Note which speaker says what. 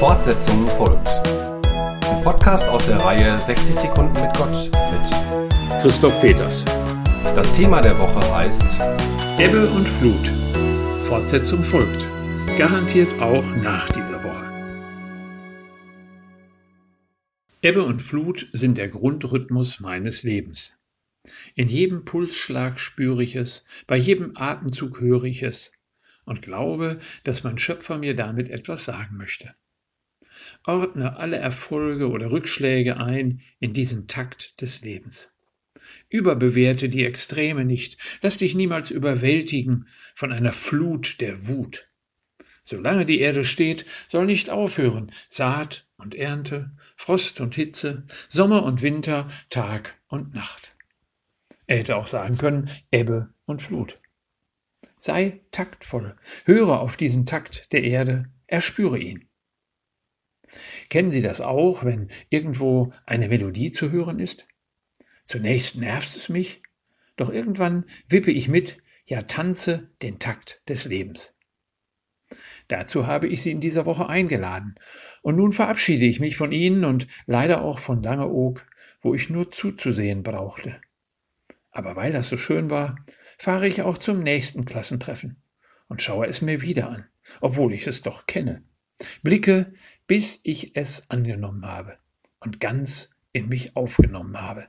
Speaker 1: Fortsetzung folgt. Ein Podcast aus der Reihe 60 Sekunden mit Gott mit
Speaker 2: Christoph Peters.
Speaker 1: Das Thema der Woche heißt
Speaker 2: Ebbe und Flut. Fortsetzung folgt. Garantiert auch nach dieser Woche. Ebbe und Flut sind der Grundrhythmus meines Lebens. In jedem Pulsschlag spüre ich es, bei jedem Atemzug höre ich es und glaube, dass mein Schöpfer mir damit etwas sagen möchte. Ordne alle Erfolge oder Rückschläge ein in diesen Takt des Lebens. Überbewerte die Extreme nicht, lass dich niemals überwältigen von einer Flut der Wut. Solange die Erde steht, soll nicht aufhören Saat und Ernte, Frost und Hitze, Sommer und Winter, Tag und Nacht. Er hätte auch sagen können Ebbe und Flut. Sei taktvoll, höre auf diesen Takt der Erde, erspüre ihn. Kennen Sie das auch, wenn irgendwo eine Melodie zu hören ist? Zunächst nervt es mich, doch irgendwann wippe ich mit, ja tanze den Takt des Lebens. Dazu habe ich Sie in dieser Woche eingeladen, und nun verabschiede ich mich von Ihnen und leider auch von Langeoog, wo ich nur zuzusehen brauchte. Aber weil das so schön war, fahre ich auch zum nächsten Klassentreffen und schaue es mir wieder an, obwohl ich es doch kenne. Blicke, bis ich es angenommen habe und ganz in mich aufgenommen habe.